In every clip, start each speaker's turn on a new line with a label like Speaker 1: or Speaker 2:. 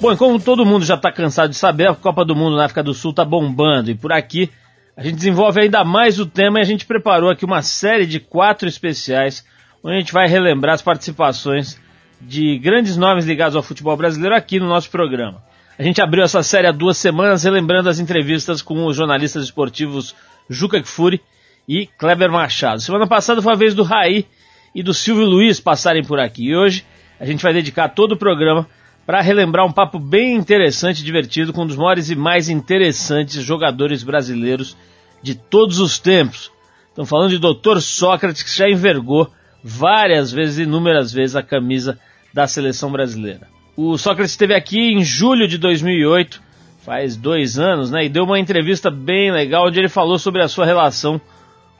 Speaker 1: Bom, e como todo mundo já está cansado de saber, a Copa do Mundo na África do Sul está bombando e por aqui a gente desenvolve ainda mais o tema e a gente preparou aqui uma série de quatro especiais onde a gente vai relembrar as participações de grandes nomes ligados ao futebol brasileiro aqui no nosso programa. A gente abriu essa série há duas semanas relembrando as entrevistas com os jornalistas esportivos Juca Kfouri e Kleber Machado. Semana passada foi a vez do Raí e do Silvio Luiz passarem por aqui. E hoje a gente vai dedicar todo o programa para relembrar um papo bem interessante e divertido com um dos maiores e mais interessantes jogadores brasileiros de todos os tempos. Estamos falando de Dr. Sócrates, que já envergou várias vezes, inúmeras vezes, a camisa da seleção brasileira. O Sócrates esteve aqui em julho de 2008, faz dois anos, né? E deu uma entrevista bem legal onde ele falou sobre a sua relação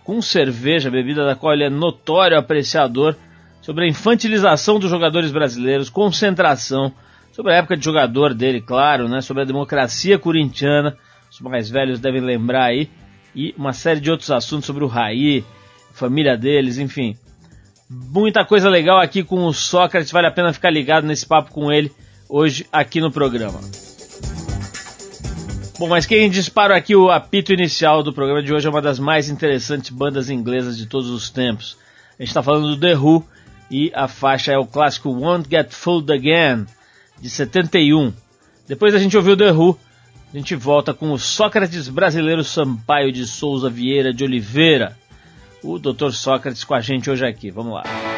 Speaker 1: com cerveja, bebida da qual ele é notório apreciador, sobre a infantilização dos jogadores brasileiros, concentração, sobre a época de jogador dele, claro, né? Sobre a democracia corintiana, os mais velhos devem lembrar aí, e uma série de outros assuntos sobre o Raí, família deles, enfim. Muita coisa legal aqui com o Sócrates, vale a pena ficar ligado nesse papo com ele hoje aqui no programa. Bom, mas quem dispara aqui o apito inicial do programa de hoje é uma das mais interessantes bandas inglesas de todos os tempos. A gente está falando do The Who e a faixa é o clássico Won't Get Fooled Again, de 71. Depois a gente ouviu The Who, a gente volta com o Sócrates brasileiro Sampaio de Souza Vieira de Oliveira. O Dr. Sócrates com a gente hoje aqui. Vamos lá.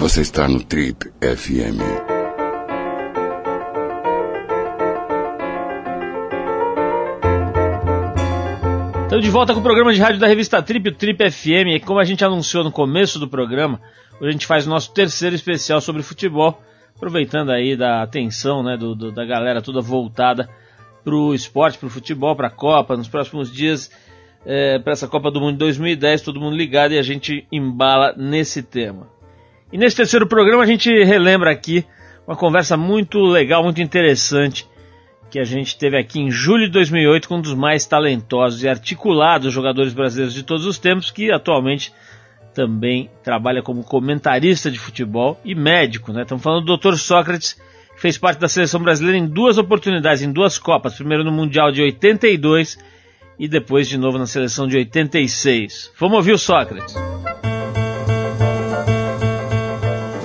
Speaker 2: Você está no Trip FM.
Speaker 1: Estamos de volta com o programa de rádio da revista Trip, o Trip FM. E como a gente anunciou no começo do programa, hoje a gente faz o nosso terceiro especial sobre futebol, aproveitando aí da atenção né, do, do da galera toda voltada para o esporte, para o futebol, para a Copa, nos próximos dias, é, para essa Copa do Mundo de 2010, todo mundo ligado e a gente embala nesse tema. E nesse terceiro programa a gente relembra aqui uma conversa muito legal, muito interessante que a gente teve aqui em julho de 2008 com um dos mais talentosos e articulados jogadores brasileiros de todos os tempos, que atualmente também trabalha como comentarista de futebol e médico. Né? Estamos falando do Dr. Sócrates, que fez parte da seleção brasileira em duas oportunidades, em duas Copas, primeiro no Mundial de 82 e depois de novo na seleção de 86. Vamos ouvir o Sócrates.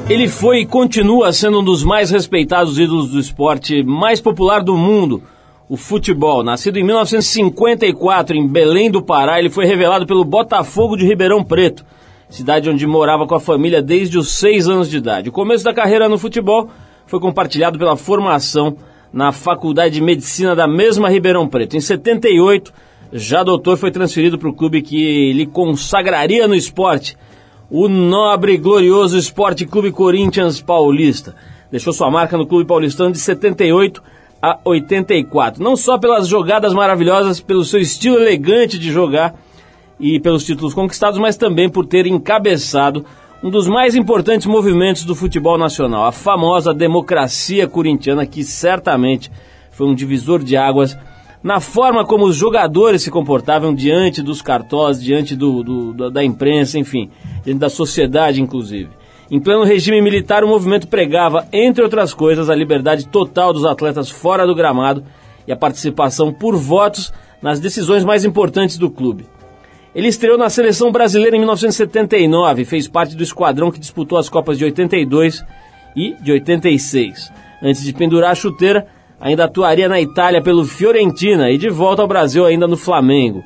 Speaker 1: Ele foi e continua sendo um dos mais respeitados ídolos do esporte mais popular do mundo, o futebol. Nascido em 1954 em Belém do Pará, ele foi revelado pelo Botafogo de Ribeirão Preto, cidade onde morava com a família desde os seis anos de idade. O começo da carreira no futebol foi compartilhado pela formação na Faculdade de Medicina da mesma Ribeirão Preto. Em 78, já doutor foi transferido para o clube que lhe consagraria no esporte, o nobre e glorioso Esporte Clube Corinthians Paulista. Deixou sua marca no Clube Paulistano de 78 a 84. Não só pelas jogadas maravilhosas, pelo seu estilo elegante de jogar e pelos títulos conquistados, mas também por ter encabeçado um dos mais importantes movimentos do futebol nacional, a famosa democracia corintiana, que certamente foi um divisor de águas na forma como os jogadores se comportavam diante dos cartós, diante do, do, da imprensa, enfim, diante da sociedade, inclusive. Em pleno regime militar, o movimento pregava, entre outras coisas, a liberdade total dos atletas fora do gramado e a participação por votos nas decisões mais importantes do clube. Ele estreou na seleção brasileira em 1979 fez parte do esquadrão que disputou as Copas de 82 e de 86. Antes de pendurar a chuteira, ainda atuaria na Itália pelo Fiorentina e de volta ao Brasil ainda no Flamengo.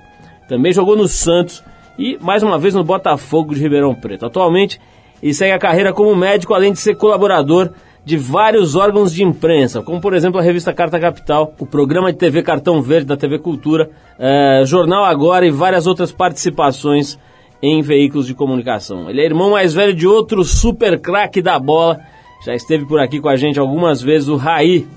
Speaker 1: Também jogou no Santos e mais uma vez no Botafogo de Ribeirão Preto. Atualmente, ele segue a carreira como médico, além de ser colaborador de vários órgãos de imprensa, como por exemplo a revista Carta Capital, o programa de TV Cartão Verde da TV Cultura, é, Jornal Agora e várias outras participações em veículos de comunicação. Ele é irmão mais velho de outro super craque da bola, já esteve por aqui com a gente algumas vezes, o Raí,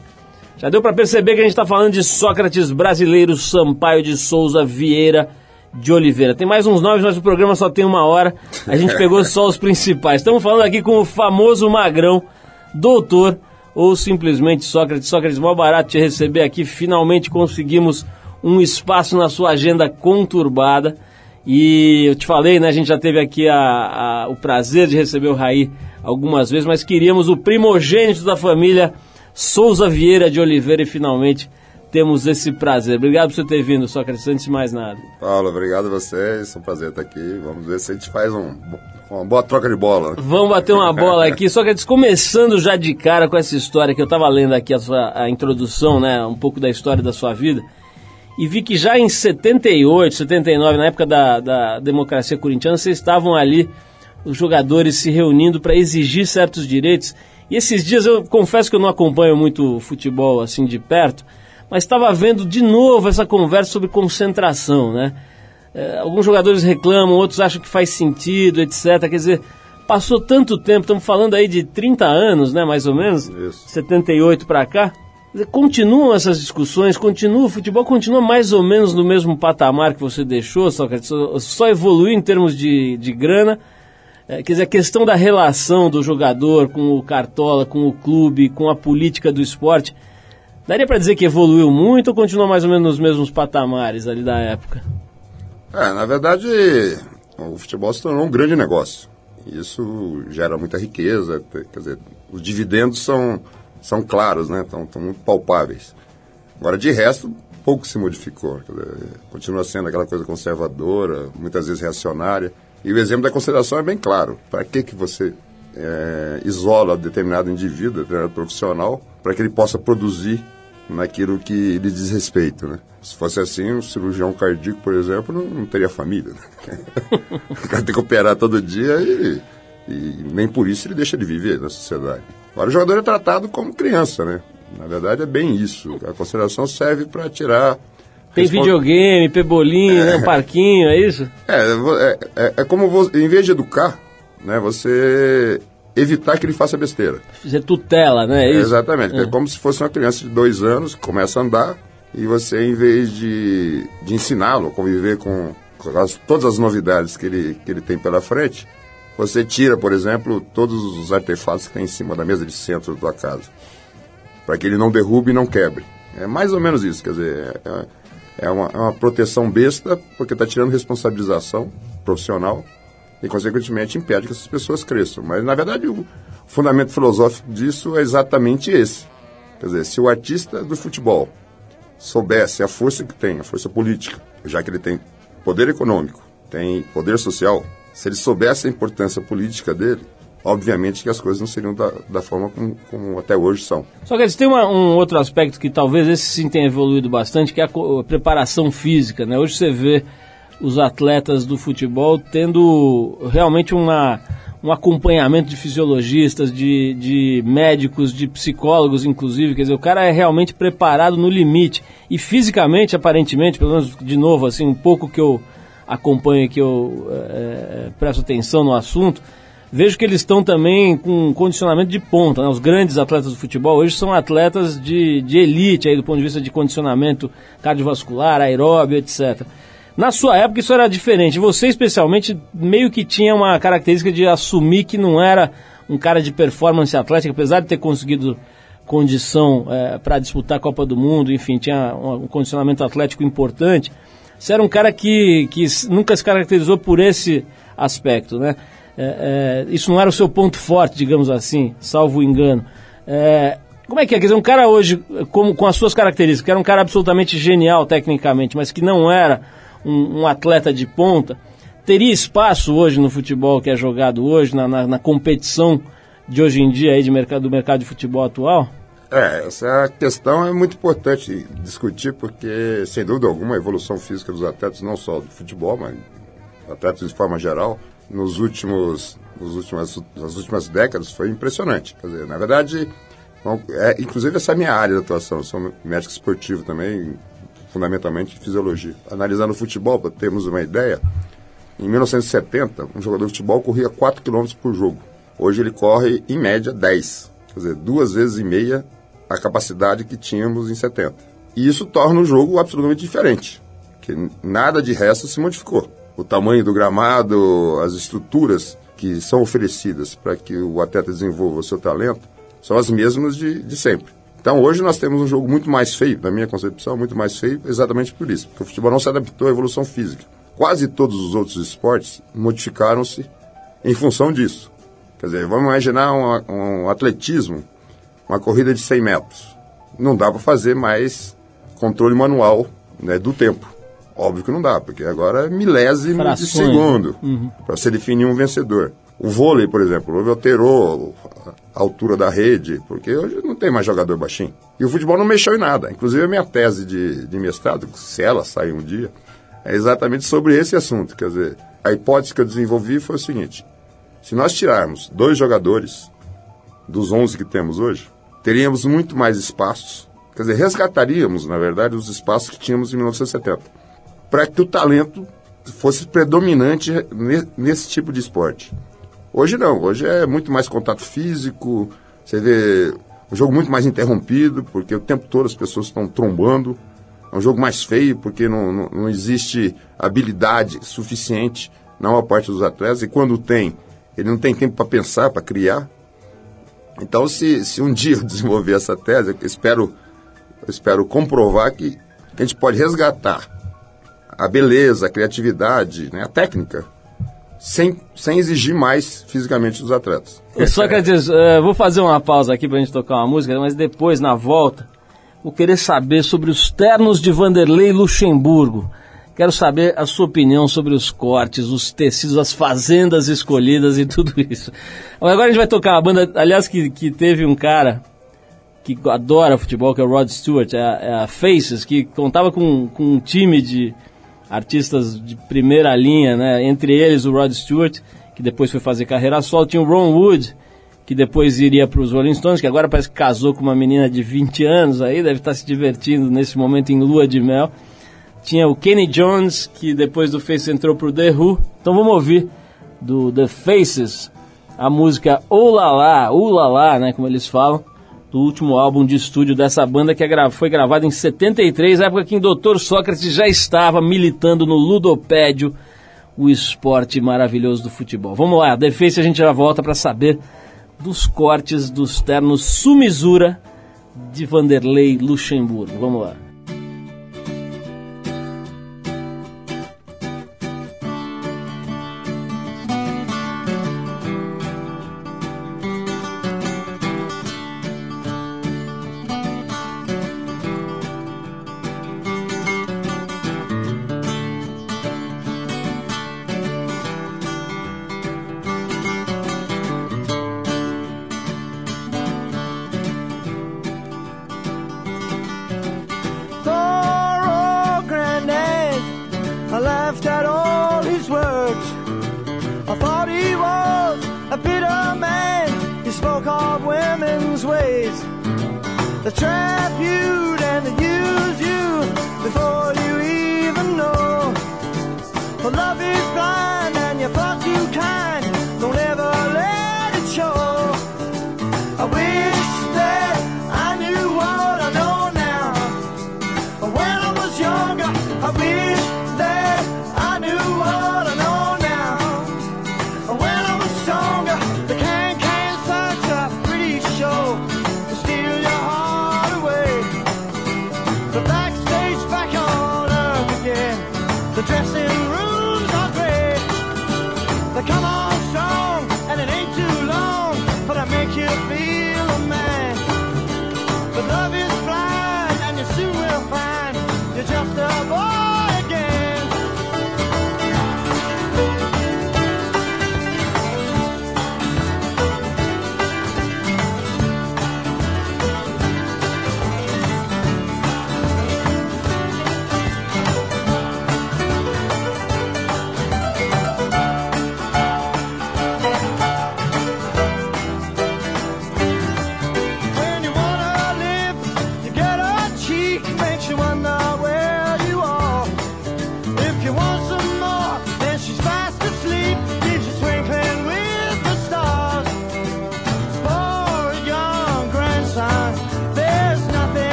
Speaker 1: já deu para perceber que a gente está falando de Sócrates brasileiro, Sampaio de Souza Vieira de Oliveira. Tem mais uns nomes, mas o programa só tem uma hora. A gente pegou só os principais. Estamos falando aqui com o famoso Magrão, doutor ou simplesmente Sócrates. Sócrates, mó barato te receber aqui. Finalmente conseguimos um espaço na sua agenda conturbada. E eu te falei, né? A gente já teve aqui a, a, o prazer de receber o Raí algumas vezes, mas queríamos o primogênito da família Souza Vieira de Oliveira e finalmente temos esse prazer. Obrigado por você ter vindo, Sócrates, antes de mais nada.
Speaker 3: Paulo, obrigado a vocês, é um prazer estar aqui. Vamos ver se a gente faz um, uma boa troca de bola.
Speaker 1: Vamos bater uma bola aqui. Sócrates, começando já de cara com essa história que eu estava lendo aqui, a, sua, a introdução, né, um pouco da história da sua vida, e vi que já em 78, 79, na época da, da democracia corintiana, vocês estavam ali, os jogadores se reunindo para exigir certos direitos e esses dias eu confesso que eu não acompanho muito futebol assim de perto, mas estava vendo de novo essa conversa sobre concentração, né? É, alguns jogadores reclamam, outros acham que faz sentido, etc. Quer dizer, passou tanto tempo, estamos falando aí de 30 anos, né, mais ou menos, Isso. 78 para cá. Dizer, continuam essas discussões, continua o futebol, continua mais ou menos no mesmo patamar que você deixou, só, só evoluiu em termos de, de grana, é, quer dizer, a questão da relação do jogador com o Cartola, com o clube, com a política do esporte, daria para dizer que evoluiu muito ou continua mais ou menos nos mesmos patamares ali da época?
Speaker 3: É, na verdade, o futebol se tornou um grande negócio. Isso gera muita riqueza, quer dizer, os dividendos são, são claros, né? Estão, muito palpáveis. Agora, de resto, pouco se modificou. Dizer, continua sendo aquela coisa conservadora, muitas vezes reacionária. E o exemplo da consideração é bem claro. Para que, que você é, isola determinado indivíduo, determinado profissional, para que ele possa produzir naquilo que lhe diz respeito, né? Se fosse assim, um cirurgião cardíaco, por exemplo, não, não teria família. Né? o cara tem que operar todo dia e E nem por isso ele deixa de viver na sociedade. Agora, o jogador é tratado como criança, né? Na verdade, é bem isso. A consideração serve para tirar.
Speaker 1: Tem videogame, pebolinho, é. né, um parquinho, é isso?
Speaker 3: É, é, é, é como você, em vez de educar, né, você evitar que ele faça besteira.
Speaker 1: Você tutela, né? É
Speaker 3: exatamente. É. é como se fosse uma criança de dois anos que começa a andar e você, em vez de, de ensiná-lo a conviver com, com as, todas as novidades que ele, que ele tem pela frente, você tira, por exemplo, todos os artefatos que tem em cima da mesa de centro da tua casa, para que ele não derrube e não quebre. É mais ou menos isso, quer dizer, é, é uma, é uma proteção besta, porque está tirando responsabilização profissional e, consequentemente, impede que essas pessoas cresçam. Mas, na verdade, o fundamento filosófico disso é exatamente esse. Quer dizer, se o artista do futebol soubesse a força que tem, a força política, já que ele tem poder econômico, tem poder social, se ele soubesse a importância política dele, obviamente que as coisas não seriam da, da forma como, como, até hoje são.
Speaker 1: Só que tem uma, um outro aspecto que talvez esse sim tenha evoluído bastante, que é a, a, preparação física. Né? Hoje você vê os atletas do futebol tendo realmente uma, um acompanhamento de fisiologistas, de, de médicos, de psicólogos, inclusive. Quer dizer, o cara é realmente preparado no limite. E fisicamente, aparentemente, pelo menos de novo, assim, um pouco que eu acompanho que eu é, presto atenção no assunto, vejo que eles estão também com condicionamento de ponta. Né? Os grandes atletas do futebol hoje são atletas de, de elite, aí, do ponto de vista de condicionamento cardiovascular, aeróbio, etc. Na sua época isso era diferente. Você, especialmente, meio que tinha uma característica de assumir que não era um cara de performance atlética, apesar de ter conseguido condição é, para disputar a Copa do Mundo, enfim, tinha um, um condicionamento atlético importante você era um cara que, que nunca se caracterizou por esse aspecto, né? É, é, isso não era o seu ponto forte, digamos assim, salvo o engano. É, como é que é? Quer dizer, um cara hoje, como, com as suas características, que era um cara absolutamente genial tecnicamente, mas que não era um, um atleta de ponta, teria espaço hoje no futebol que é jogado hoje, na, na, na competição de hoje em dia aí de mercado, do mercado de futebol atual?
Speaker 3: É, essa questão é muito importante discutir porque, sem dúvida alguma, a evolução física dos atletas, não só do futebol, mas atletas de forma geral, nos últimos, nos últimas, nas últimas décadas foi impressionante. Quer dizer, na verdade, é, inclusive essa é a minha área de atuação, sou médico esportivo também, fundamentalmente fisiologia. Analisando o futebol, para termos uma ideia, em 1970, um jogador de futebol corria 4 km por jogo. Hoje ele corre, em média, 10. Quer dizer, duas vezes e meia a capacidade que tínhamos em 70. E isso torna o jogo absolutamente diferente, que nada de resto se modificou. O tamanho do gramado, as estruturas que são oferecidas para que o atleta desenvolva o seu talento são as mesmas de, de sempre. Então hoje nós temos um jogo muito mais feio, na minha concepção, muito mais feio, exatamente por isso, porque o futebol não se adaptou à evolução física. Quase todos os outros esportes modificaram-se em função disso. Quer dizer, vamos imaginar um, um atletismo uma corrida de 100 metros. Não dá para fazer mais controle manual né, do tempo. Óbvio que não dá, porque agora é milésimo Frações. de segundo uhum. para você definir um vencedor. O vôlei, por exemplo, alterou a altura da rede, porque hoje não tem mais jogador baixinho. E o futebol não mexeu em nada. Inclusive a minha tese de, de mestrado, se ela sair um dia, é exatamente sobre esse assunto. Quer dizer, a hipótese que eu desenvolvi foi o seguinte: se nós tirarmos dois jogadores dos 11 que temos hoje, teríamos muito mais espaços, quer dizer, resgataríamos, na verdade, os espaços que tínhamos em 1970, para que o talento fosse predominante nesse tipo de esporte. Hoje não, hoje é muito mais contato físico, você vê um jogo muito mais interrompido, porque o tempo todo as pessoas estão trombando, é um jogo mais feio, porque não, não, não existe habilidade suficiente na maior parte dos atletas, e quando tem, ele não tem tempo para pensar, para criar, então, se, se um dia eu desenvolver essa tese, eu espero, eu espero comprovar que, que a gente pode resgatar a beleza, a criatividade, né, a técnica, sem, sem exigir mais fisicamente dos atletas.
Speaker 1: Só quer dizer, uh, vou fazer uma pausa aqui para a gente tocar uma música, mas depois, na volta, vou querer saber sobre os ternos de Vanderlei Luxemburgo. Quero saber a sua opinião sobre os cortes, os tecidos, as fazendas escolhidas e tudo isso. Agora a gente vai tocar uma banda, aliás, que, que teve um cara que adora futebol, que é o Rod Stewart, é a, é a Faces, que contava com, com um time de artistas de primeira linha, né? Entre eles o Rod Stewart, que depois foi fazer carreira solo. Tinha o Ron Wood, que depois iria para os Rolling Stones, que agora parece que casou com uma menina de 20 anos aí, deve estar se divertindo nesse momento em lua de mel. Tinha o Kenny Jones, que depois do Faces entrou para o The Who. Então vamos ouvir do The Faces a música Olala, Ulala, né, como eles falam, do último álbum de estúdio dessa banda que é foi gravado em 73, época que o Dr. Sócrates já estava militando no ludopédio, o esporte maravilhoso do futebol. Vamos lá, Face a gente já volta para saber dos cortes dos ternos Sumizura de Vanderlei Luxemburgo. Vamos lá.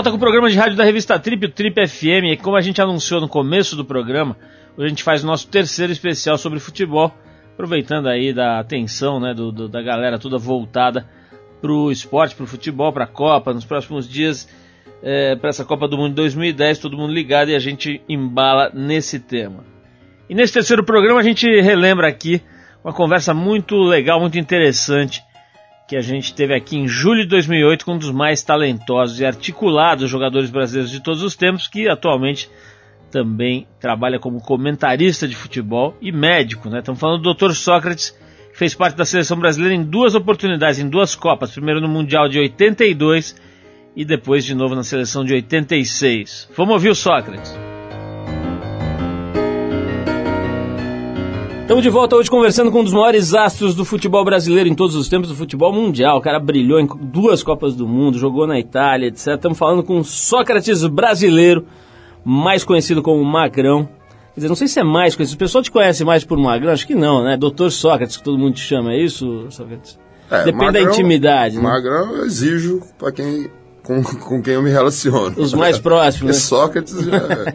Speaker 1: Volta com o programa de rádio da revista Trip, o Trip FM. E como a gente anunciou no começo do programa, hoje a gente faz o nosso terceiro especial sobre futebol, aproveitando aí da atenção né, do, do da galera toda voltada para o esporte, para o futebol, para a Copa, nos próximos dias, é, para essa Copa do Mundo 2010, todo mundo ligado e a gente embala nesse tema. E nesse terceiro programa a gente relembra aqui uma conversa muito legal, muito interessante que a gente teve aqui em julho de 2008 com um dos mais talentosos e articulados jogadores brasileiros de todos os tempos, que atualmente também trabalha como comentarista de futebol e médico. Né? Estamos falando do Dr. Sócrates, que fez parte da seleção brasileira em duas oportunidades, em duas Copas. Primeiro no Mundial de 82 e depois de novo na seleção de 86. Vamos ouvir o Sócrates. Estamos de volta hoje conversando com um dos maiores astros do futebol brasileiro em todos os tempos do futebol mundial. O cara brilhou em duas Copas do Mundo, jogou na Itália, etc. Estamos falando com Sócrates brasileiro, mais conhecido como Magrão. Quer dizer, não sei se é mais conhecido. O pessoal te conhece mais por Magrão? Acho que não, né? Doutor Sócrates, que todo mundo te chama, é isso, Sócrates? É, Depende Magrão, da intimidade. Né?
Speaker 3: Magrão eu exijo para quem com, com quem eu me relaciono.
Speaker 1: Os mais próximos. Né?
Speaker 3: Sócrates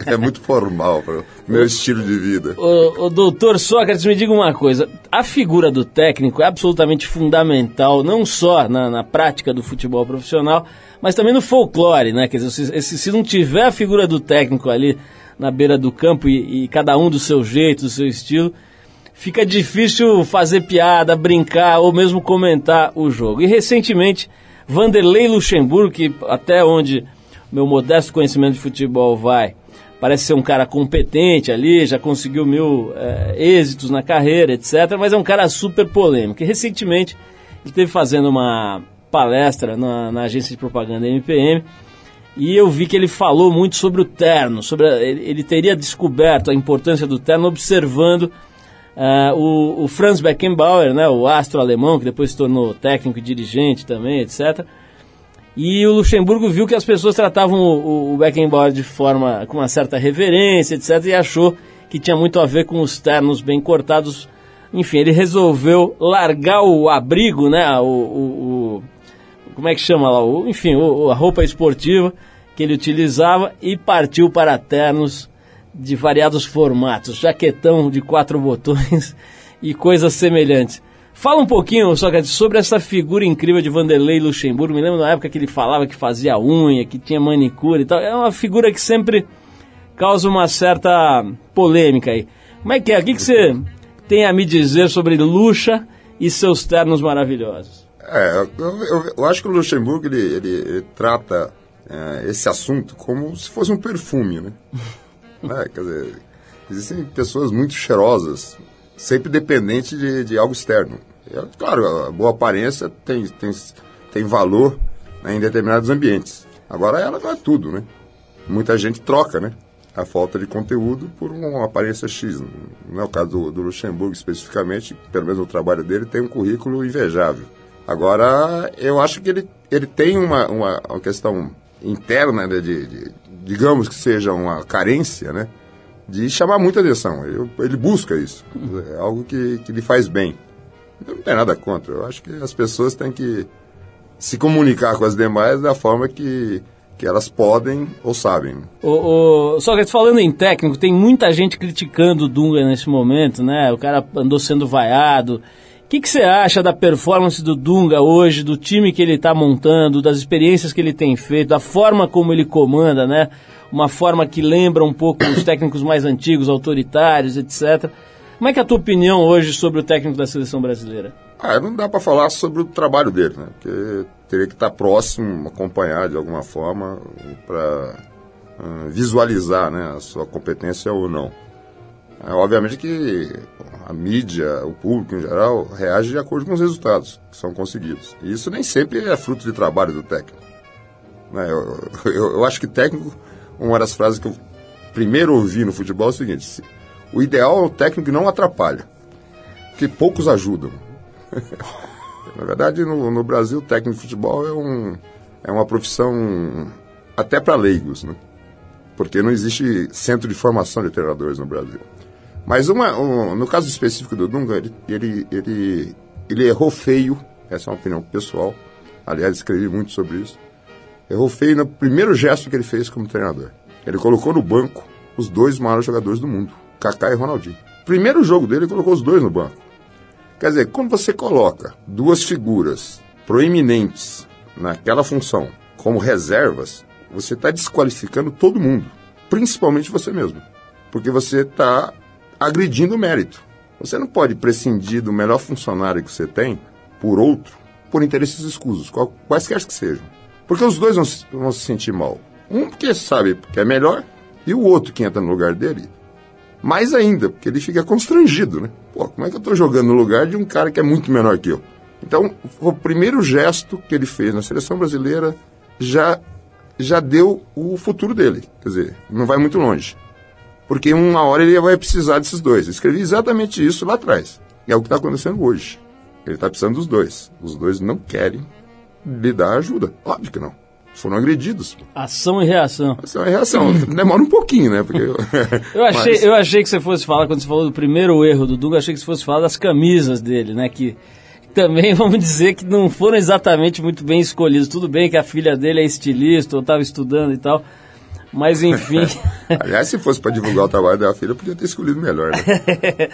Speaker 3: é, é, muito formal para o meu estilo de vida.
Speaker 1: O, o doutor Sócrates, me diga uma coisa: a figura do técnico é absolutamente fundamental, não só na, na prática do futebol profissional, mas também no folclore, né? Quer dizer, se, se não tiver a figura do técnico ali na beira do campo e, e cada um do seu jeito, do seu estilo fica difícil fazer piada, brincar ou mesmo comentar o jogo. E recentemente Vanderlei Luxemburgo, que até onde meu modesto conhecimento de futebol vai, parece ser um cara competente ali, já conseguiu mil é, êxitos na carreira, etc. Mas é um cara super polêmico. E recentemente ele esteve fazendo uma palestra na, na, agência de propaganda MPM e eu vi que ele falou muito sobre o terno, sobre a, ele, ele, teria descoberto a importância do terno observando Uh, o, o, Franz Beckenbauer, né, o astro alemão, que depois se tornou técnico e dirigente também, etc. E o Luxemburgo viu que as pessoas tratavam o, o Beckenbauer de forma com uma certa reverência, etc. E achou que tinha muito a ver com os ternos bem cortados. Enfim, ele resolveu largar o abrigo, né, o, o, como é que chama lá, enfim, a roupa esportiva que ele utilizava e partiu para ternos de variados formatos, jaquetão de quatro botões e coisas semelhantes. Fala um pouquinho, Sócrates, sobre essa figura incrível de Vanderlei Luxemburgo. Me lembro na época que ele falava que fazia unha, que tinha manicure e tal. É uma figura que sempre causa uma certa polêmica aí. Como é que é? O que, que você tem a me dizer sobre Luxa e seus ternos maravilhosos?
Speaker 3: É, eu, eu, eu acho que o Luxemburgo ele, ele, ele trata é, esse assunto como se fosse um perfume, né? Né? Quer dizer, existem pessoas muito cheirosas, sempre dependente de, de algo externo. E, claro, a boa aparência tem, tem, tem valor né, em determinados ambientes. Agora, ela não é tudo, né? Muita gente troca, né? A falta de conteúdo por uma aparência X. Não é o caso do, do Luxemburgo especificamente, pelo menos o trabalho dele tem um currículo invejável. Agora, eu acho que ele, ele tem uma, uma, uma questão interna né, de, de, digamos que seja uma carência, né? De chamar muita atenção. Eu, ele busca isso. É algo que, que lhe faz bem. Eu não tenho nada contra. Eu acho que as pessoas têm que se comunicar com as demais da forma que, que elas podem ou sabem.
Speaker 1: O, o, só que falando em técnico, tem muita gente criticando o Dunga nesse momento, né? O cara andou sendo vaiado. O que, você acha da performance do Dunga hoje, do time que ele está montando, das experiências que ele tem feito, da forma como ele comanda, né? Uma forma que lembra um pouco os técnicos mais antigos, autoritários, etc. Como é que é a tua opinião hoje sobre o técnico da seleção brasileira?
Speaker 3: Ah, não dá para falar sobre o trabalho dele, né? Porque teria que estar tá próximo, acompanhar de alguma forma para uh, ah, visualizar, né, a sua competência ou não. É, obviamente que a mídia, o público em geral, reage de acordo com os resultados que são conseguidos. E isso nem sempre é fruto de trabalho do técnico. Né? Eu, eu, eu, acho que técnico, uma das frases que eu primeiro ouvi no futebol é o seguinte: o ideal é o técnico que não atrapalha, porque poucos ajudam. Na verdade, no, no, Brasil, técnico de futebol é, um, é uma profissão até para leigos, né? porque não existe centro de formação de treinadores no Brasil. Mas uma, um, no caso específico do Dunga, ele, ele, ele, ele errou feio, essa é uma opinião pessoal, aliás, escrevi muito sobre isso. Errou feio no primeiro gesto que ele fez como treinador. Ele colocou no banco os dois maiores jogadores do mundo, Kaká e Ronaldinho. Primeiro jogo dele, ele colocou os dois no banco. Quer dizer, quando você coloca duas figuras proeminentes naquela função como reservas, você está desqualificando todo mundo, principalmente você mesmo. Porque você está agredindo o mérito. Você não pode prescindir do melhor funcionário que você tem por outro, por interesses escusos, quaisquer que sejam. Porque os dois vão, vão se sentir mal. Um porque sabe que é melhor, e o outro que entra no lugar dele, mais ainda, porque ele fica constrangido, né? Pô, como é que eu estou jogando no lugar de um cara que é muito menor que eu? Então, o primeiro gesto que ele fez na seleção brasileira já, já deu o futuro dele. Quer dizer, não vai muito longe. Porque uma hora ele vai precisar desses dois. Eu escrevi exatamente isso lá atrás. E é o que está acontecendo hoje. Ele está precisando dos dois. Os dois não querem lhe dar ajuda. Óbvio que não. Foram agredidos.
Speaker 4: Ação e reação.
Speaker 3: Ação e reação. Demora um pouquinho, né? Porque
Speaker 4: eu, achei, Mas... eu achei que você fosse falar, quando você falou do primeiro erro do Dunga, achei que você fosse falar das camisas dele, né? Que também vamos dizer que não foram exatamente muito bem escolhidos. Tudo bem que a filha dele é estilista, ou estava estudando e tal, mas enfim.
Speaker 3: Aliás, se fosse para divulgar o trabalho da filha, podia ter escolhido melhor. Né?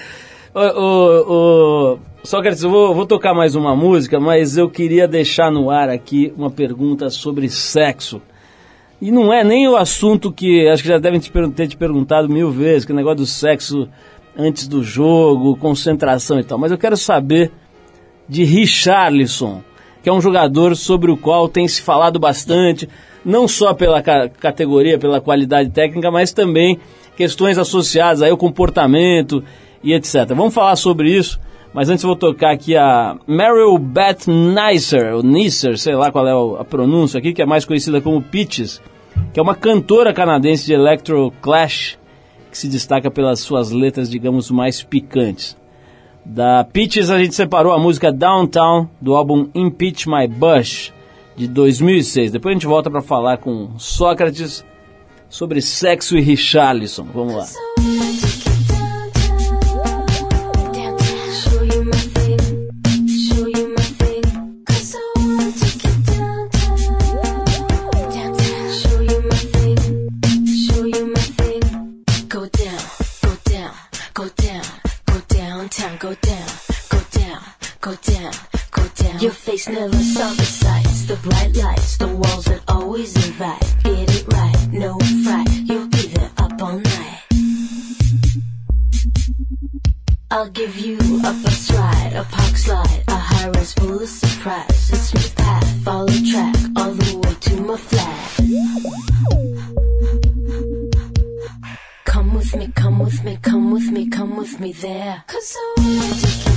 Speaker 4: o, o, o, Sócrates, eu vou, vou tocar mais uma música, mas eu queria deixar no ar aqui uma pergunta sobre sexo. E não é nem o assunto que acho que já devem te, ter te perguntado mil vezes, que é o negócio do sexo antes do jogo, concentração e tal. Mas eu quero saber de Richarlison, que é um jogador sobre o qual tem se falado bastante, não só pela ca categoria, pela qualidade técnica, mas também questões associadas ao comportamento e etc. Vamos falar sobre isso, mas antes eu vou tocar aqui a Meryl Beth Neisser, ou Neisser, sei lá qual é a pronúncia aqui, que é mais conhecida como Peaches, que é uma cantora canadense de electro clash que se destaca pelas suas letras, digamos, mais picantes. Da Peaches a gente separou a música Downtown do álbum Impeach My Bush de 2006. Depois a gente volta para falar com Sócrates sobre sexo e Richarlison. Vamos lá. face never saw the sights, the bright lights, the walls that always invite. Get it right, no fright, you'll be there up all night. I'll give you a bus ride, a park slide, a high rise full of surprise. It's my path, follow track, all the way to my flat. Come with me, come with me, come with me, come with me there. Cause I wanna take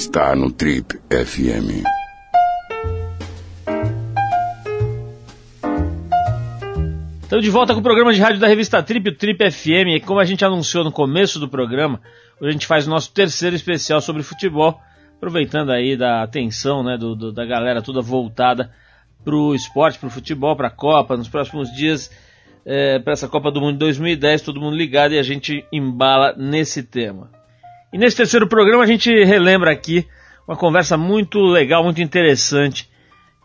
Speaker 2: está no Trip FM.
Speaker 4: Estamos
Speaker 1: de volta com o programa de rádio da revista Trip, o Trip FM, e como a gente anunciou no começo do programa, hoje a gente faz o nosso terceiro especial sobre futebol, aproveitando aí da atenção né, do, do, da galera toda voltada para o esporte, para o futebol, para a Copa, nos próximos dias, é, para essa Copa do Mundo de 2010, todo mundo ligado e a gente embala nesse tema. E nesse terceiro programa a gente relembra aqui uma conversa muito legal, muito interessante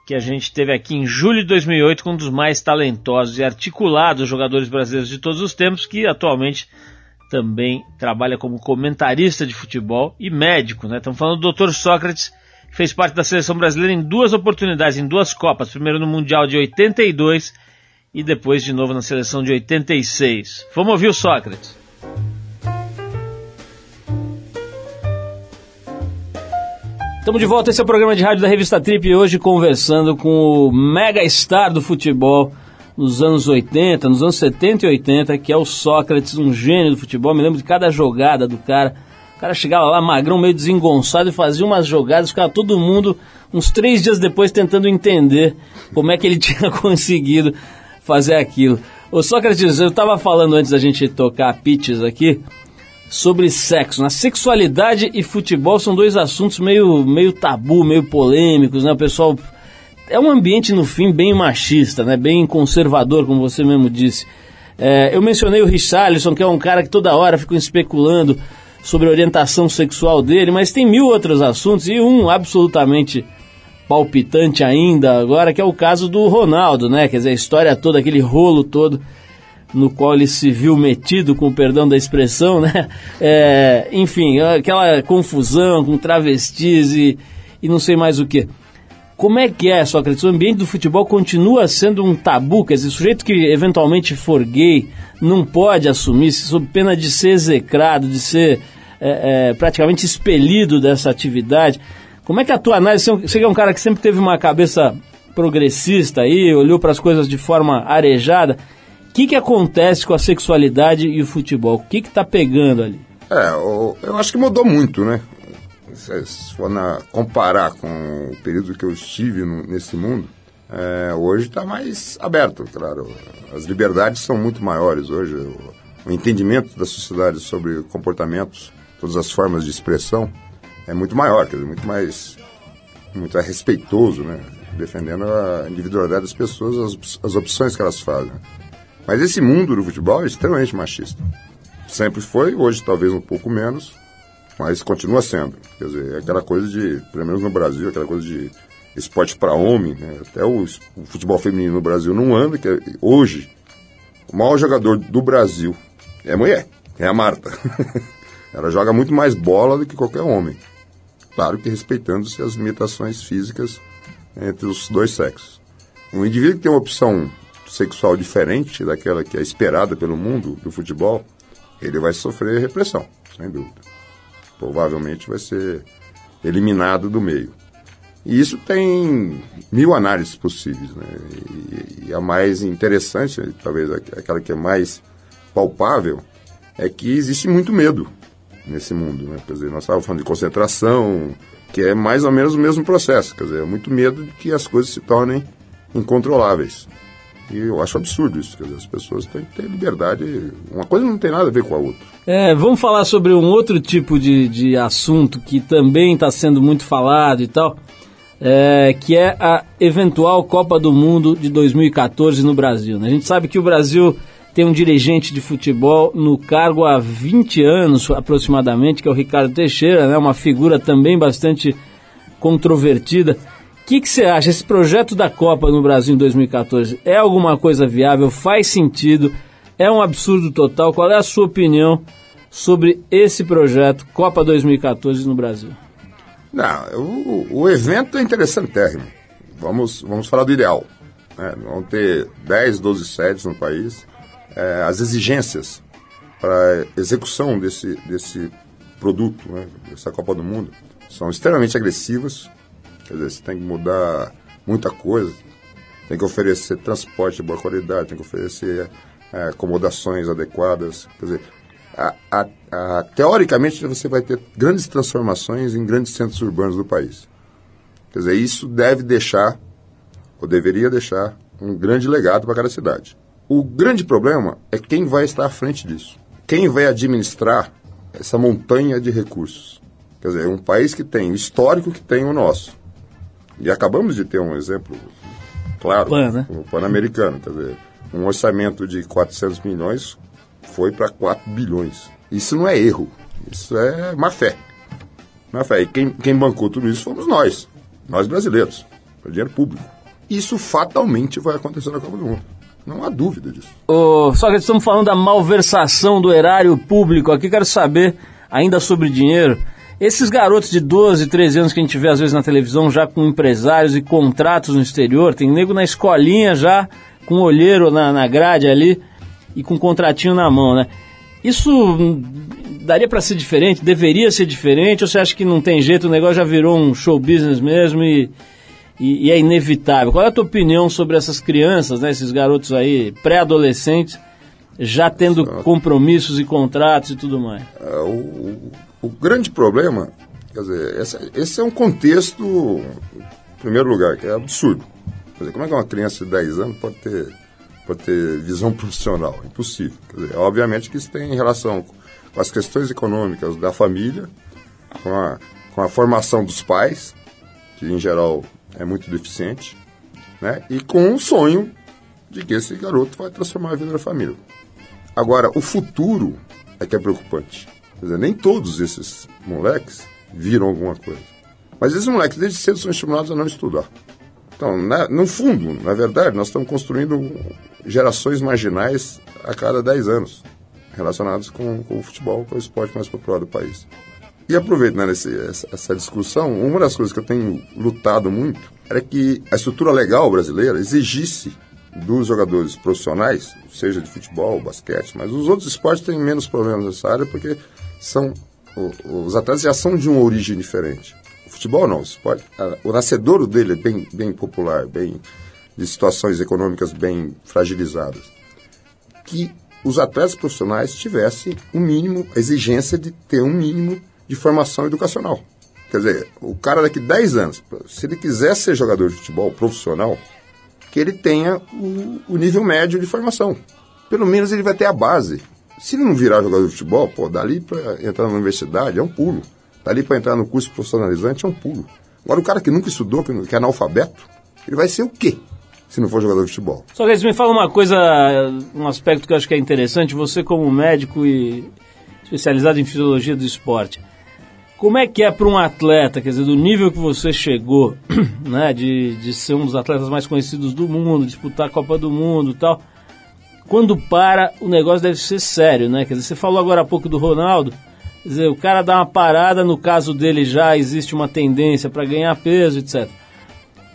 Speaker 1: que a gente teve aqui em julho de 2008 com um dos mais talentosos e articulados jogadores brasileiros de todos os tempos, que atualmente também trabalha como comentarista de futebol e médico. Né? Estamos falando do Dr. Sócrates, que fez parte da seleção brasileira em duas oportunidades, em duas Copas, primeiro no Mundial de 82 e depois de novo na seleção de 86. Vamos ouvir o Sócrates. Estamos de volta, esse é o programa de rádio da revista Trip hoje conversando com o mega star do futebol nos anos 80, nos anos 70 e 80, que é o Sócrates, um gênio do futebol. Me lembro de cada jogada do cara. O cara chegava lá magrão, meio desengonçado e fazia umas jogadas, ficava todo mundo uns três dias depois tentando entender como é que ele tinha conseguido fazer aquilo. O Sócrates, eu estava falando antes da gente tocar pitches aqui, sobre sexo. Na sexualidade e futebol são dois assuntos meio, meio tabu, meio polêmicos, né? O pessoal é um ambiente no fim bem machista, né? Bem conservador, como você mesmo disse. É, eu mencionei o Richarlison, que é um cara que toda hora fica especulando sobre a orientação sexual dele, mas tem mil outros assuntos e um absolutamente palpitante ainda agora, que é o caso do Ronaldo, né? Quer dizer, a história toda, aquele rolo todo no qual ele se viu metido, com o perdão da expressão, né? É, enfim, aquela confusão com travestis e, e não sei mais o que. Como é que é, Sócrates? O ambiente do futebol continua sendo um tabu, quer dizer, o sujeito que eventualmente for gay não pode assumir-se sob pena de ser execrado, de ser é, é, praticamente expelido dessa atividade. Como é que a tua análise, você é um cara que sempre teve uma cabeça progressista aí, olhou para as coisas de forma arejada, que, que acontece com a sexualidade e o futebol? O que está pegando ali?
Speaker 3: É, eu acho que mudou muito, né? Se for na, comparar com o período que eu estive no, nesse mundo, é, hoje está mais aberto, claro. As liberdades são muito maiores hoje. O, o entendimento da sociedade sobre comportamentos, todas as formas de expressão, é muito maior, quer dizer, muito mais, muito mais respeitoso, né? Defendendo a individualidade das pessoas, as, as opções que elas fazem. Mas esse mundo do futebol é extremamente machista. Sempre foi, hoje talvez um pouco menos, mas continua sendo. Quer dizer, é aquela coisa de, pelo menos no Brasil, aquela coisa de esporte para homem, né? até o, o, futebol feminino no Brasil não anda, que é, hoje o maior jogador do Brasil é mulher, é a Marta. Ela joga muito mais bola do que qualquer homem. Claro que respeitando-se as limitações físicas entre os dois sexos. Um indivíduo que tem uma opção sexual diferente daquela que é esperada pelo mundo do futebol, ele vai sofrer repressão, sem dúvida. Provavelmente vai ser eliminado do meio. E isso tem mil análises possíveis. Né? E, e a mais interessante, talvez aquela que é mais palpável, é que existe muito medo nesse mundo. Né? Quer dizer, nós estávamos falando de concentração, que é mais ou menos o mesmo processo. Quer dizer, é muito medo de que as coisas se tornem incontroláveis. E eu acho absurdo isso, quer dizer, as pessoas têm que ter liberdade, uma coisa não tem nada a ver com a outra.
Speaker 1: É, vamos falar sobre um outro tipo de, de assunto que também está sendo muito falado e tal, é, que é a eventual Copa do Mundo de 2014 no Brasil. Né? A gente sabe que o Brasil tem um dirigente de futebol no cargo há 20 anos aproximadamente, que é o Ricardo Teixeira, né? uma figura também bastante controvertida. O que, você acha? Esse projeto da Copa no Brasil em 2014 é alguma coisa viável? Faz sentido? É um absurdo total? Qual é a sua opinião sobre esse projeto Copa 2014 no Brasil?
Speaker 3: Não, o, o evento é interessantérrimo. Vamos, vamos falar do ideal. Né? Vamos ter 10, 12 sedes no país. É, as exigências para execução desse, desse produto, né, dessa Copa do Mundo, são extremamente agressivas. Quer dizer, você tem que mudar muita coisa. Tem que oferecer transporte de boa qualidade, tem que oferecer é, acomodações adequadas. Quer dizer, a, a, a, teoricamente você vai ter grandes transformações em grandes centros urbanos do país. Quer dizer, isso deve deixar, ou deveria deixar, um grande legado para cada cidade. O grande problema é quem vai estar à frente disso. Quem vai administrar essa montanha de recursos. Quer dizer, um país que tem o histórico que tem o nosso. E acabamos de ter um exemplo claro,
Speaker 1: Pan, né?
Speaker 3: o Pan-Americano. Quer dizer, um orçamento de 400 milhões foi para 4 bilhões. Isso não é erro, isso é má fé. Má fé. E quem, quem bancou tudo isso fomos nós, nós brasileiros, o dinheiro público. Isso fatalmente vai acontecer na Copa do Mundo. Não há dúvida disso.
Speaker 1: Ô, só que estamos falando da malversação do erário público aqui. Quero saber, ainda sobre dinheiro, esses garotos de 12, 13 anos que a gente vê às vezes na televisão, já com empresários e contratos no exterior, tem nego na escolinha já, com olheiro na, na grade ali e com contratinho na mão, né? Isso daria para ser diferente? Deveria ser diferente? Ou você acha que não tem jeito, o negócio já virou um show business mesmo e, e, e é inevitável? Qual é a tua opinião sobre essas crianças, né, esses garotos aí, pré-adolescentes, já tendo compromissos e contratos e tudo mais?
Speaker 3: É, o, o- grande problema, quer dizer, essa- esse é um contexto, em primeiro lugar, que é absurdo. Quer dizer, como é que uma criança de 10 anos pode ter, pode ter visão profissional? Impossível. Quer dizer, obviamente que isso tem relação com as questões econômicas da família, com a, com a formação dos pais, que em geral é muito deficiente, né? e com o sonho de que esse garoto vai transformar a vida da família. Agora, o futuro é que é preocupante. Quer dizer, nem todos esses moleques viram alguma coisa. Mas esses moleques, desde cedo, são estimulados a não estudar. Então, na- no fundo, na verdade, nós estamos construindo gerações marginais a cada 10 anos, relacionadas com, com o futebol, com o esporte mais popular do país. E aproveitando essa, essa discussão, uma das coisas que eu tenho lutado muito era que a estrutura legal brasileira exigisse dos jogadores profissionais, seja de futebol, basquete, mas os outros esportes têm menos problemas nessa área porque são o- os atletas já são de uma origem diferente. O futebol não, o esporte, a- o nascedouro dele é bem, bem popular, bem de situações econômicas bem fragilizadas que os atletas profissionais tivessem um mínimo, a exigência de ter um mínimo de formação educacional. Quer dizer, o cara daqui 10 anos, se ele quiser ser jogador de futebol profissional, que ele tenha o, o nível médio de formação. Pelo menos ele vai ter a base. Se ele não virar jogador de futebol, pô, dali para entrar na universidade é um pulo. Dali para entrar no curso profissionalizante é um pulo. Agora, o cara que nunca estudou, que, é analfabeto, ele vai ser o quê? Se não for jogador de futebol.
Speaker 1: Só que me fala uma coisa, um aspecto que eu acho que é interessante, você como médico e especializado em fisiologia do esporte, como é que é para um atleta, quer dizer, do nível que você chegou, né, de, de ser um dos atletas mais conhecidos do mundo, disputar a Copa do Mundo e tal, quando para, o negócio deve ser sério, né? Quer dizer, você falou agora há pouco do Ronaldo, quer dizer, o cara dá uma parada, no caso dele já existe uma tendência para ganhar peso, etc.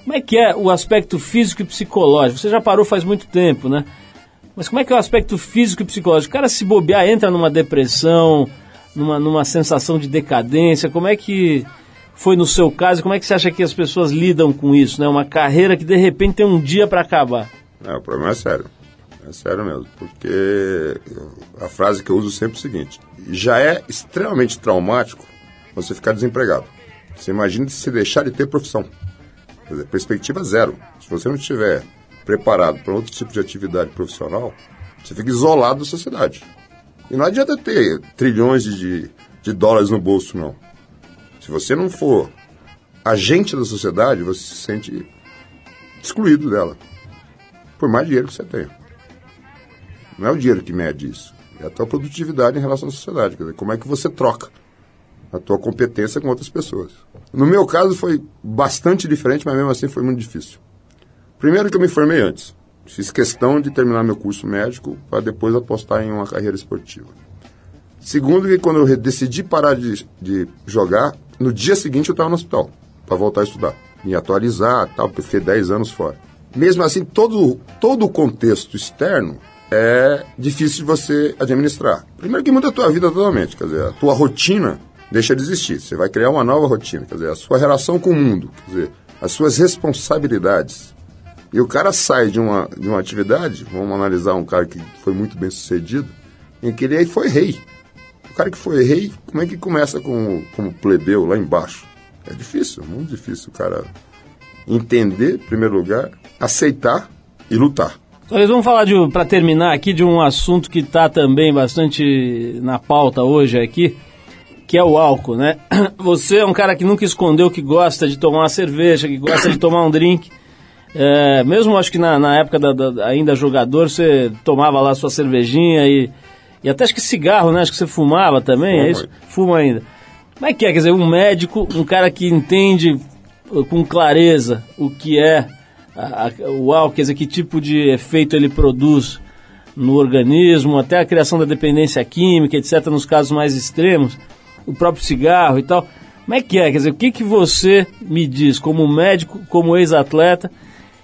Speaker 1: Como é que é o aspecto físico e psicológico? Você já parou faz muito tempo, né? Mas como é que é o aspecto físico e psicológico? O cara se bobear, entra numa depressão, numa, numa sensação de decadência. Como é que foi no seu caso? Como é que você acha que as pessoas lidam com isso, né? Uma carreira que de repente tem um dia para acabar.
Speaker 3: É, o problema é sério. É sério mesmo. Porque a frase que eu uso sempre é o seguinte: já é extremamente traumático você ficar desempregado. Você imagina se deixar de ter profissão. Quer dizer, perspectiva zero. Se você não estiver preparado para outro tipo de atividade profissional, você fica isolado da sociedade. E não adianta ter trilhões de, de, dólares no bolso, não. Se você não for agente da sociedade, você se sente excluído dela por mais dinheiro que você tenha. Não é o dinheiro que mede isso. É a tua produtividade em relação à sociedade. Quer dizer, como é que você troca a tua competência com outras pessoas. No meu caso foi bastante diferente, mas mesmo assim foi muito difícil. Primeiro que eu me formei antes. Fiz questão de terminar meu curso médico para depois apostar em uma carreira esportiva. Segundo que quando eu decidi parar de, de jogar, no dia seguinte eu estava no hospital para voltar a estudar. Me atualizar tal, porque eu fiquei 10 anos fora. Mesmo assim, todo, todo o contexto externo é difícil de você administrar. Primeiro que muda a tua vida totalmente, quer dizer, a tua rotina deixa de existir. Você vai criar uma nova rotina, quer dizer, a sua relação com o mundo, quer dizer, as suas responsabilidades. E o cara sai de uma, de uma atividade, vamos analisar um cara que foi muito bem sucedido, em que ele foi rei. O cara que foi rei, como é que começa com, como plebeu lá embaixo? É difícil, muito difícil o cara entender, em primeiro lugar, aceitar e lutar.
Speaker 1: Nós vamos falar de, para terminar aqui de um assunto que está também bastante na pauta hoje aqui, que é o álcool, né? Você é um cara que nunca escondeu que gosta de tomar uma cerveja, que gosta de tomar um drink. É, mesmo acho que na, na época da, da, ainda jogador, você tomava lá sua cervejinha e, e até acho que cigarro, né? Acho que você fumava também, Fuma. é isso? Fuma ainda. Como é que é? Quer dizer, um médico, um cara que entende com clareza o que é a, o álcool, quer dizer, que tipo de efeito ele produz no organismo, até a criação da dependência química, etc., nos casos mais extremos, o próprio cigarro e tal. Como é que é? Quer dizer, o que, que você me diz como médico, como ex-atleta,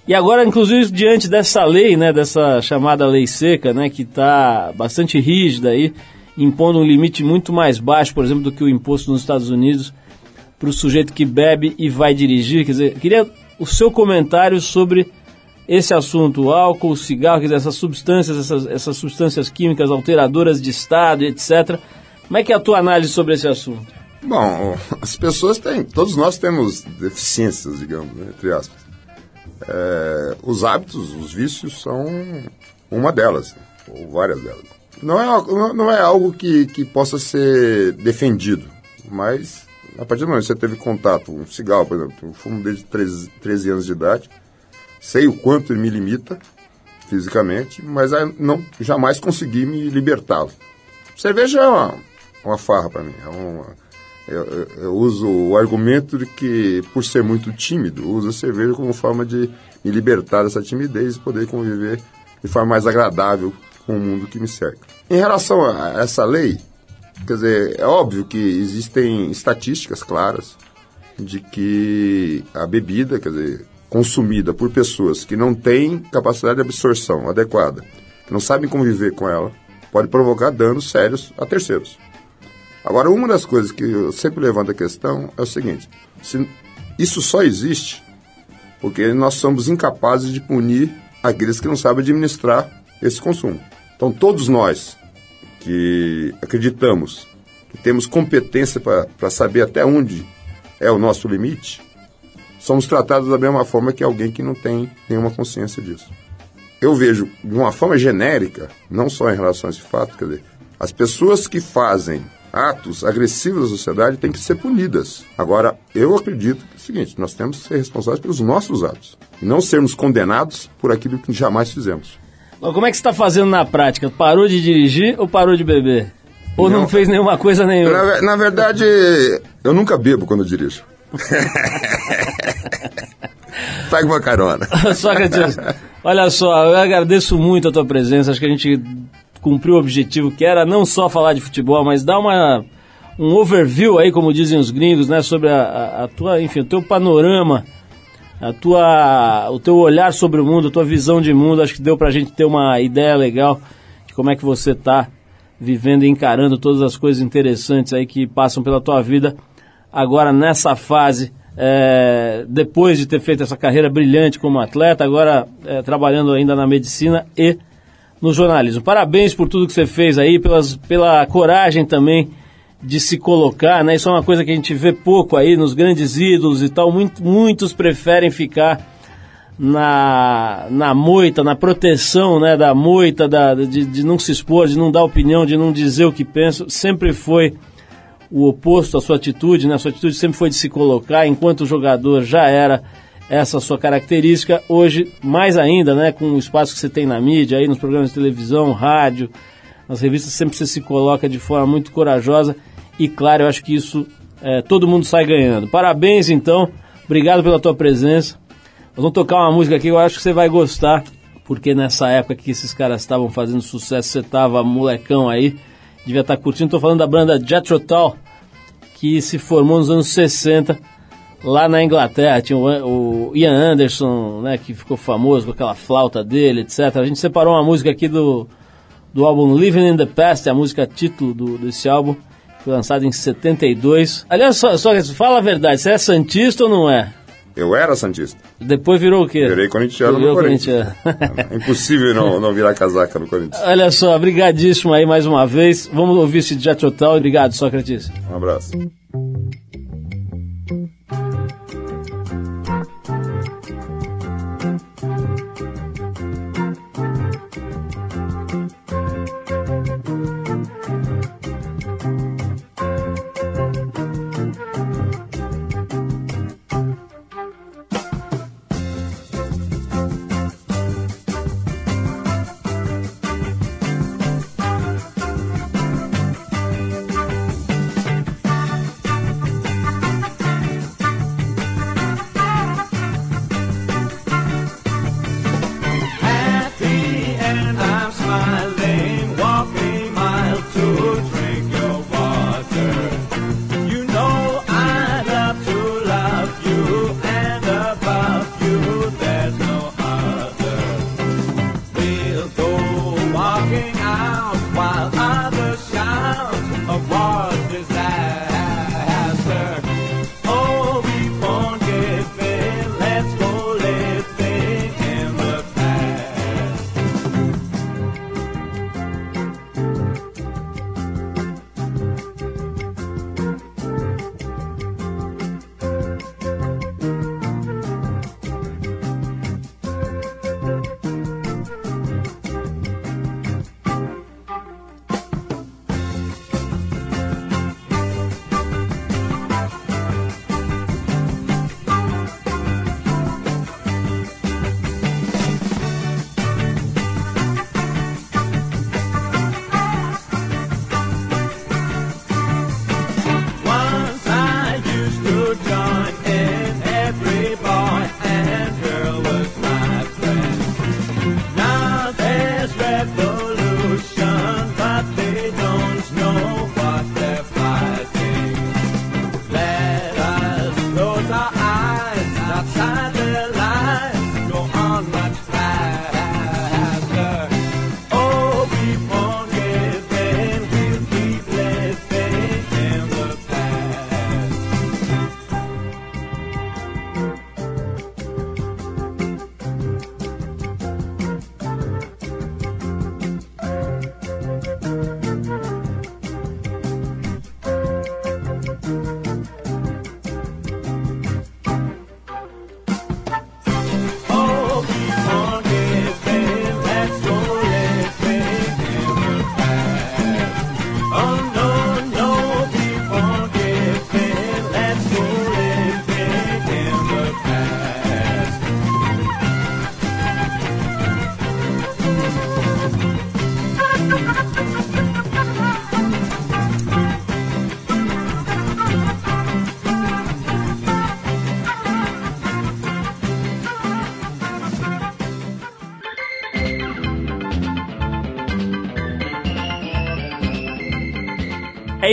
Speaker 1: e agora, inclusive, diante dessa lei, né, dessa chamada lei seca, né, que está bastante rígida aí, impondo um limite muito mais baixo, por exemplo, do que o imposto nos Estados Unidos para o sujeito que bebe e vai dirigir. Quer dizer, queria o seu comentário sobre esse assunto, o álcool, o cigarro, essas substâncias, essas, essas substâncias químicas alteradoras de estado, etc. Como é que é a tua análise sobre esse assunto?
Speaker 3: Bom, as pessoas têm, todos nós temos deficiências, digamos, né, entre aspas. É, os hábitos, os vícios são uma delas, ou várias delas. Não é, não é algo que, que possa ser defendido, mas a partir do momento que você teve contato, um cigarro, por exemplo, eu fumo desde 13, 13 anos de idade, sei o quanto ele me limita fisicamente, mas não jamais consegui me libertá-lo. Cerveja é uma, uma farra para mim. É uma, eu, eu, eu, uso o argumento de que, por ser muito tímido, uso a cerveja como forma de me libertar dessa timidez e poder conviver de forma mais agradável com o mundo que me cerca. Em relação a essa lei, Quer dizer, é óbvio que existem estatísticas claras de que a bebida, quer dizer, consumida por pessoas que não têm capacidade de absorção adequada, que não sabem conviver com ela, pode provocar danos sérios a terceiros. Agora, uma das coisas que eu sempre levanto a questão é o seguinte: se isso só existe porque nós somos incapazes de punir aqueles que não sabem administrar esse consumo. Então, todos nós, que acreditamos que temos competência para saber até onde é o nosso limite, somos tratados da mesma forma que alguém que não tem nenhuma consciência disso. Eu vejo de uma forma genérica, não só em relação a esse fato, quer dizer, as pessoas que fazem atos agressivos da sociedade têm que ser punidas. Agora, eu acredito que é o seguinte, nós temos que ser responsáveis pelos nossos atos e não sermos condenados por aquilo que jamais fizemos.
Speaker 1: Como é que você está fazendo na prática? Parou de dirigir ou parou de beber? Ou não, não fez nenhuma coisa nenhuma?
Speaker 3: Na, na verdade, eu nunca bebo quando dirijo. Pague uma carona.
Speaker 1: Sócrates, olha só, eu agradeço muito a tua presença. Acho que a gente cumpriu o objetivo que era não só falar de futebol, mas dar uma, um overview aí, como dizem os gringos, né, sobre a, a, a tua, enfim, o teu panorama a tua, o teu olhar sobre o mundo, a tua visão de mundo, acho que deu para a gente ter uma ideia legal de como é que você está vivendo e encarando todas as coisas interessantes aí que passam pela tua vida agora nessa fase, é, depois de ter feito essa carreira brilhante como atleta, agora é, trabalhando ainda na medicina e no jornalismo. Parabéns por tudo que você fez aí, pelas, pela coragem também de se colocar, né? Isso é uma coisa que a gente vê pouco aí nos grandes ídolos e tal. Muito, muitos preferem ficar na, na moita, na proteção né, da moita, da, de, de não se expor, de não dar opinião, de não dizer o que pensa. Sempre foi o oposto à sua atitude, né? A sua atitude sempre foi de se colocar, enquanto jogador já era essa sua característica. Hoje, mais ainda, né? Com o espaço que você tem na mídia, aí nos programas de televisão, rádio, nas revistas, sempre você se coloca de forma muito corajosa e claro, eu acho que isso é, todo mundo sai ganhando. Parabéns então, obrigado pela tua presença. Nós vamos tocar uma música aqui, eu acho que você vai gostar, porque nessa época que esses caras estavam fazendo sucesso, você estava molecão aí, devia estar tá curtindo. Estou falando da banda Jethro Tull, que se formou nos anos 60 lá na Inglaterra. Tinha o Ian Anderson, né, que ficou famoso com aquela flauta dele, etc. A gente separou uma música aqui do, do álbum Living in the Past, a música título do, desse álbum foi lançado em 72. Aliás, só, só fala a verdade, você é Santista ou não é?
Speaker 3: Eu era Santista.
Speaker 1: Depois virou o quê?
Speaker 3: Virei corintiano virou no Corinthians. É impossível não, não virar casaca no Corinthians.
Speaker 1: Olha só, brigadíssimo aí mais uma vez. Vamos ouvir esse Jet Total. Obrigado, Sócrates.
Speaker 3: Um abraço.